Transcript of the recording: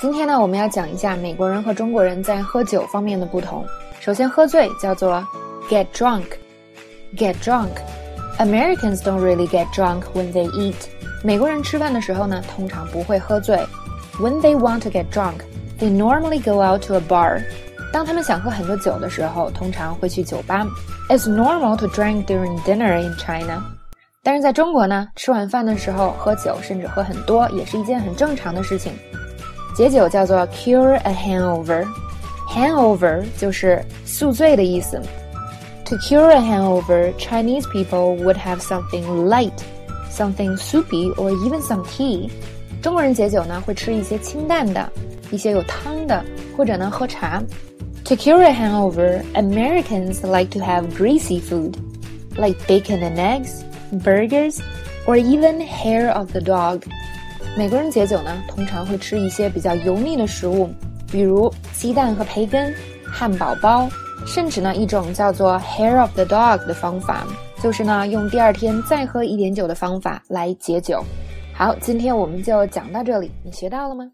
今天呢，我们要讲一下美国人和中国人在喝酒方面的不同。首先，喝醉叫做 get drunk。get drunk。Americans don't really get drunk when they eat。美国人吃饭的时候呢，通常不会喝醉。When they want to get drunk, they normally go out to a bar。当他们想喝很多酒的时候，通常会去酒吧。It's normal to drink during dinner in China。但是在中国呢，吃晚饭的时候喝酒，甚至喝很多，也是一件很正常的事情。 解酒叫做 cure a hangover，hangover 就是宿醉的意思。To cure a hangover, Chinese people would have something light, something soupy, or even some tea. 中国人解酒呢，会吃一些清淡的，一些有汤的，或者呢喝茶。To cure a hangover, Americans like to have greasy food, like bacon and eggs, burgers, or even hair of the dog. 美国人解酒呢，通常会吃一些比较油腻的食物，比如鸡蛋和培根、汉堡包，甚至呢一种叫做 hair of the dog 的方法，就是呢用第二天再喝一点酒的方法来解酒。好，今天我们就讲到这里，你学到了吗？